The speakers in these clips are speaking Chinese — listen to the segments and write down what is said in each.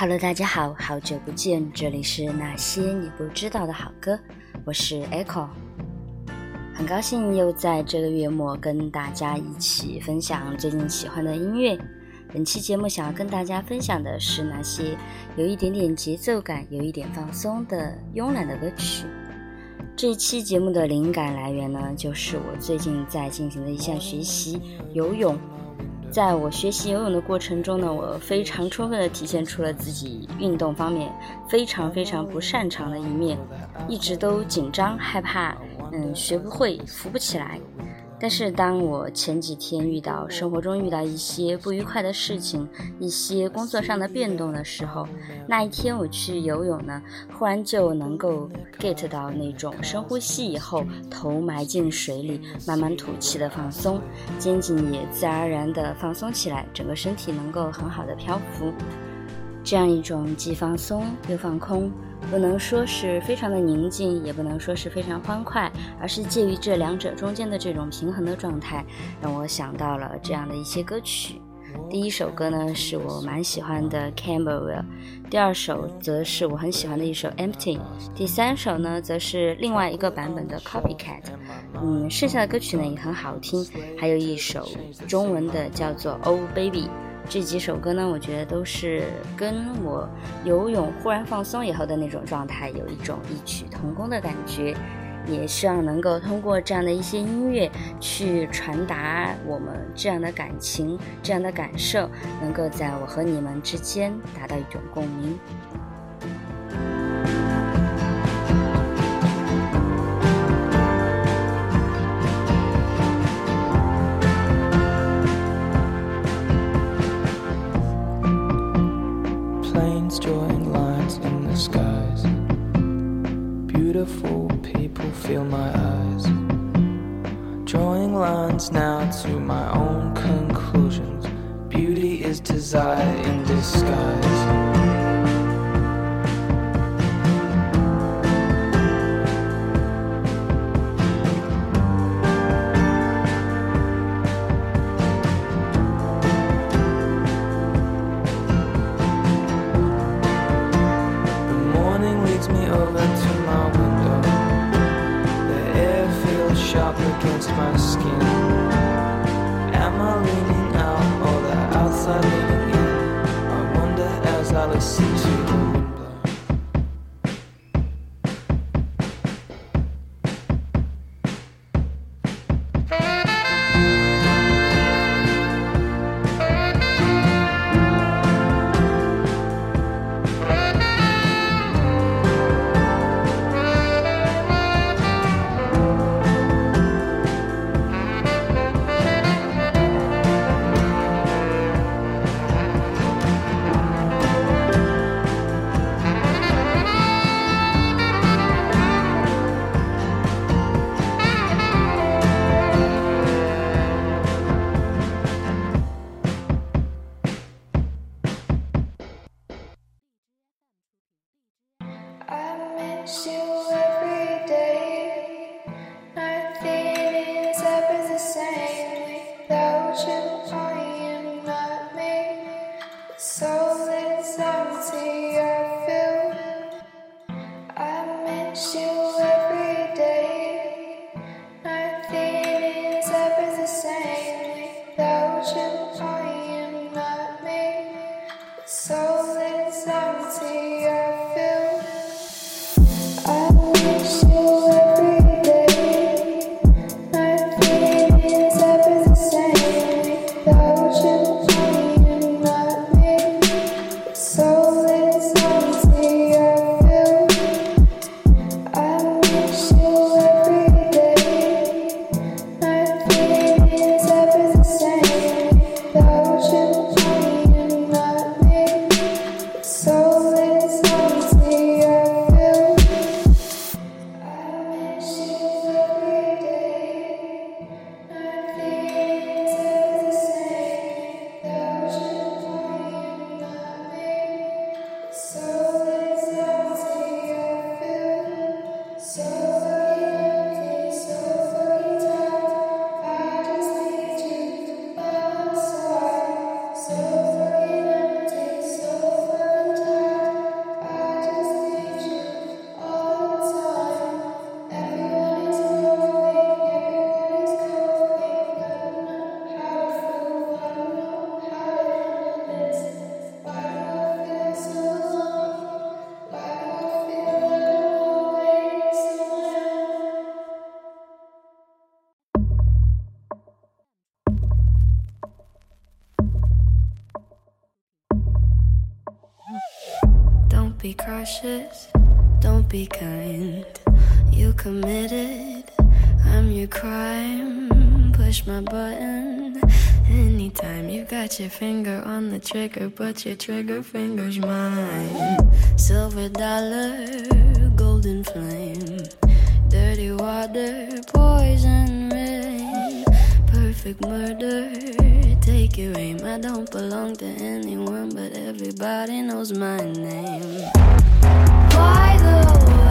Hello，大家好，好久不见，这里是那些你不知道的好歌，我是 Echo，很高兴又在这个月末跟大家一起分享最近喜欢的音乐。本期节目想要跟大家分享的是那些有一点点节奏感、有一点放松的慵懒的歌曲。这一期节目的灵感来源呢，就是我最近在进行的一项学习——游泳。在我学习游泳的过程中呢，我非常充分地体现出了自己运动方面非常非常不擅长的一面，一直都紧张害怕，嗯，学不会，浮不起来。但是当我前几天遇到生活中遇到一些不愉快的事情，一些工作上的变动的时候，那一天我去游泳呢，忽然就能够 get 到那种深呼吸以后头埋进水里，慢慢吐气的放松，肩颈也自然而然的放松起来，整个身体能够很好的漂浮，这样一种既放松又放空。不能说是非常的宁静，也不能说是非常欢快，而是介于这两者中间的这种平衡的状态，让我想到了这样的一些歌曲。第一首歌呢是我蛮喜欢的《Camberwell》，第二首则是我很喜欢的一首《Empty》，第三首呢则是另外一个版本的《Copycat》。嗯，剩下的歌曲呢也很好听，还有一首中文的叫做《Oh Baby》。这几首歌呢，我觉得都是跟我游泳忽然放松以后的那种状态有一种异曲同工的感觉，也希望能够通过这样的一些音乐去传达我们这样的感情、这样的感受，能够在我和你们之间达到一种共鸣。Now to my own conclusions. Beauty is desire don't be kind. You committed, I'm your crime. Push my button anytime. You got your finger on the trigger, but your trigger finger's mine. Silver dollar, golden flame, dirty water, poison perfect murder. Take your aim, I don't belong to anyone, but everybody knows my name. Why the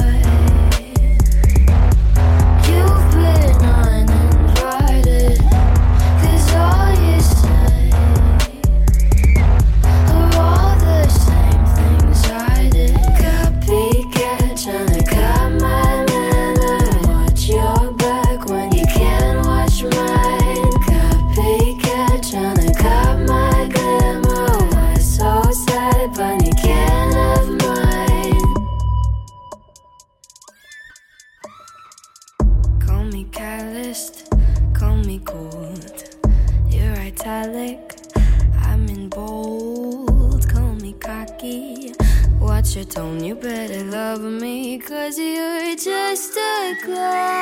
because you're just a glove.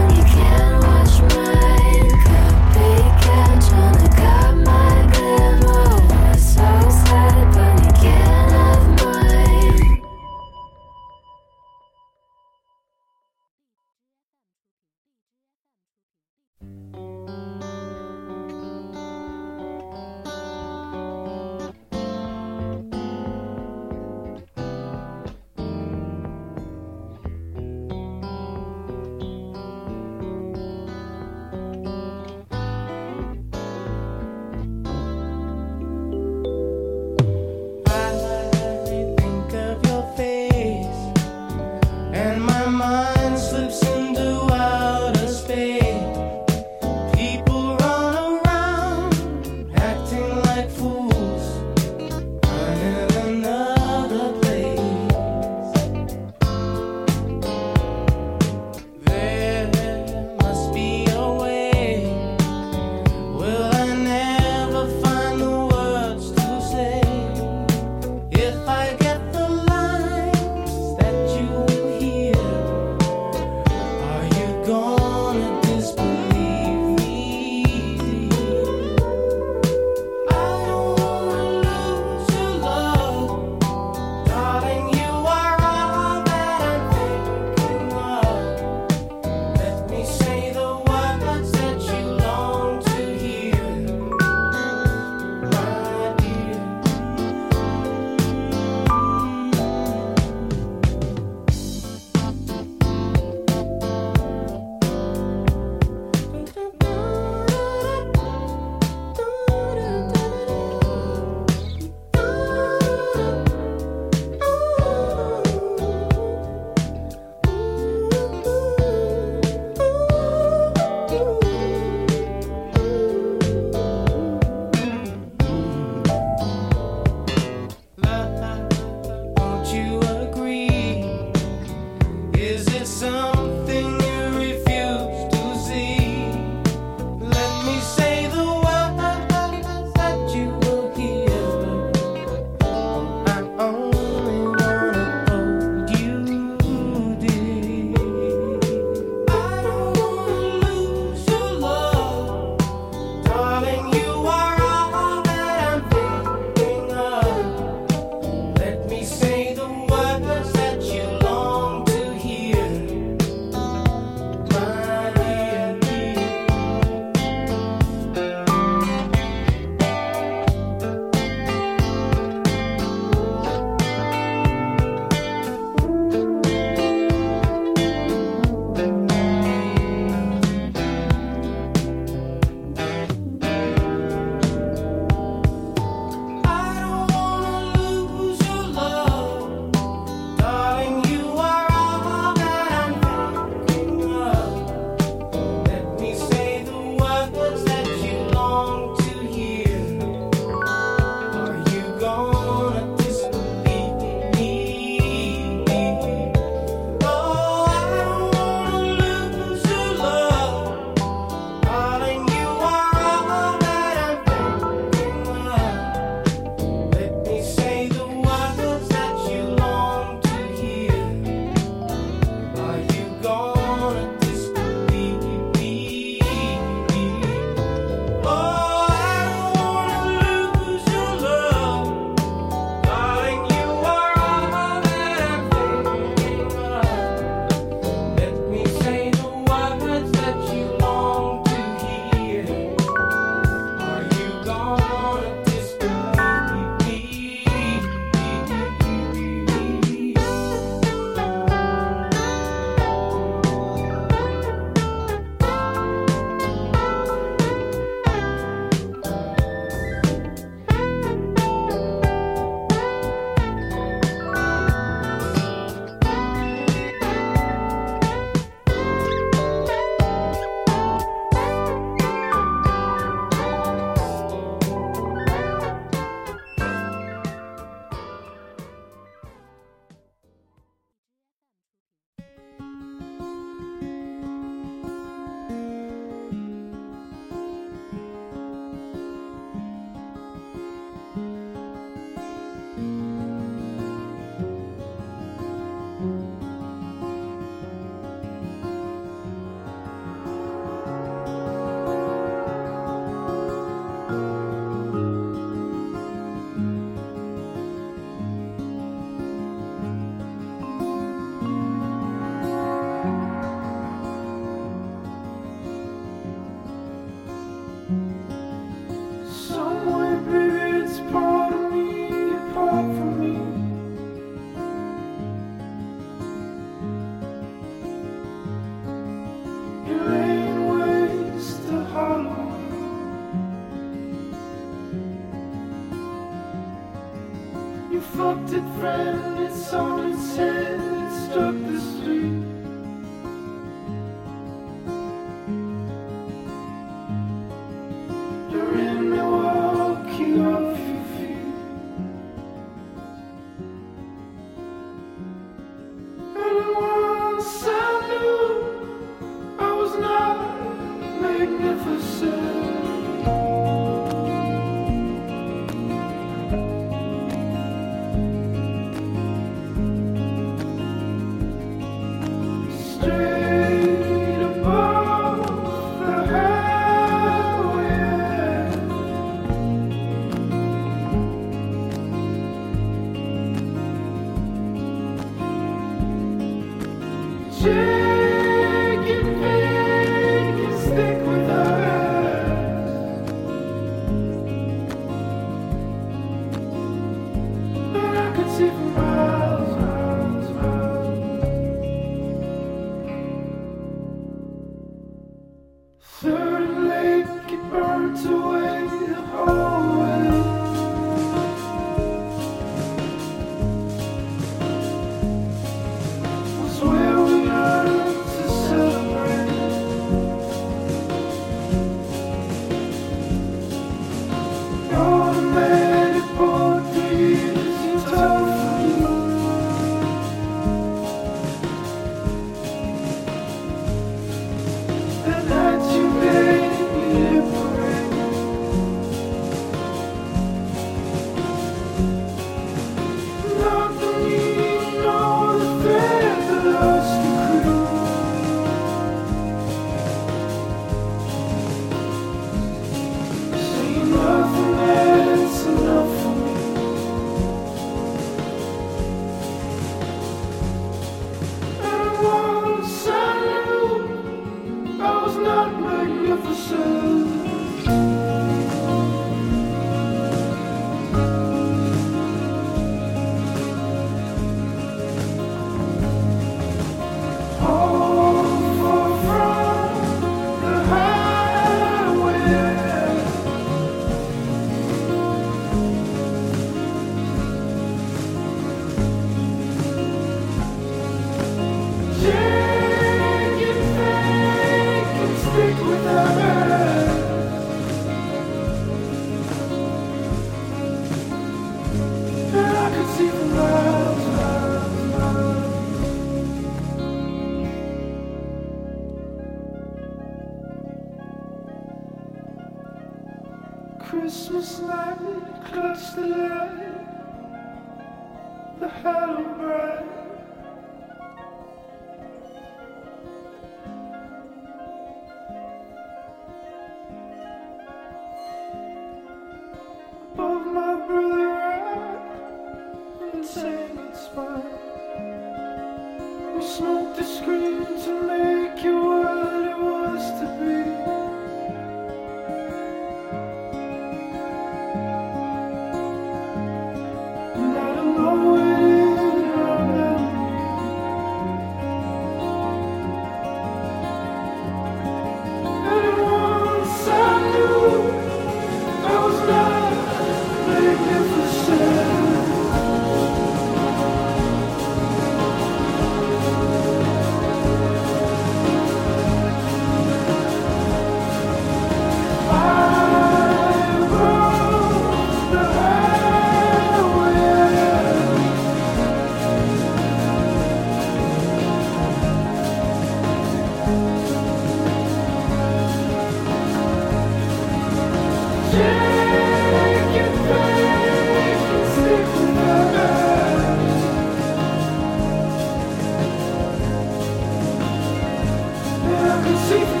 Jesus.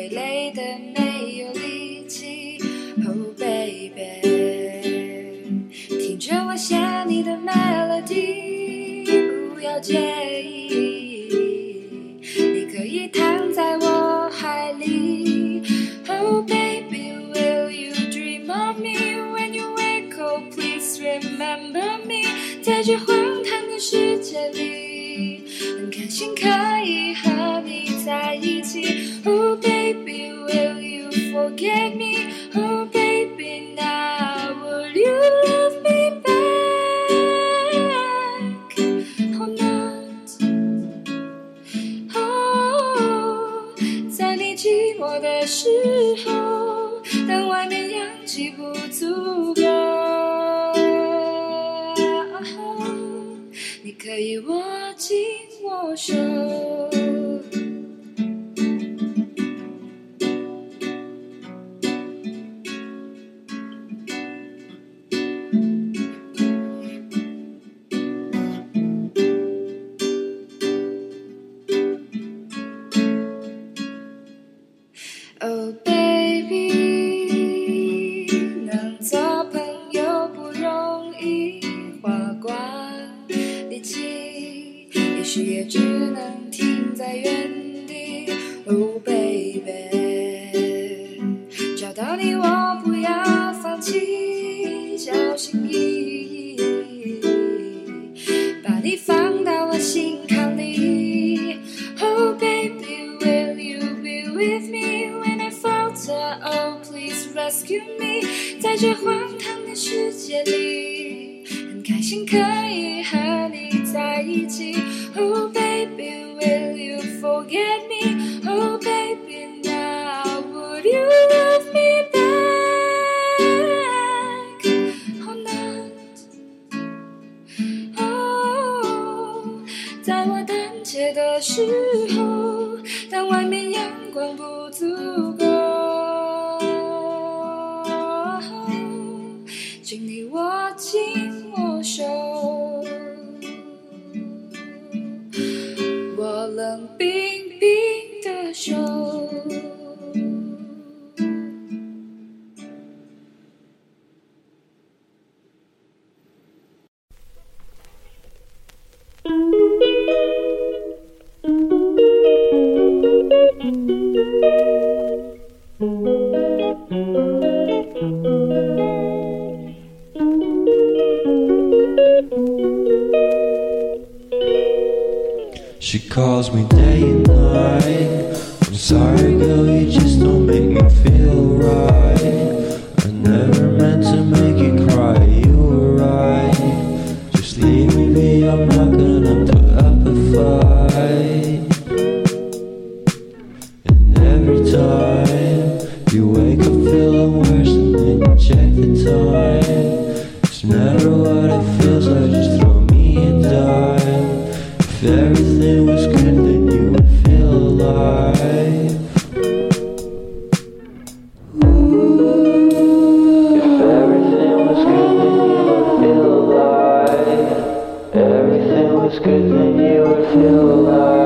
会累得没有力气。Oh baby，听着我写你的 melody，不要介意。你可以躺在我怀里。Oh baby，will you dream of me when you wake up？Please remember me，在这荒唐的世界里。很开心可以和你在一起，Oh baby。Forget me, oh baby, now would you love me back or not? Oh, 在你寂寞的时候，当外面氧气不足够，你可以握紧我手。冷冰冰的手。Cause then you would feel alive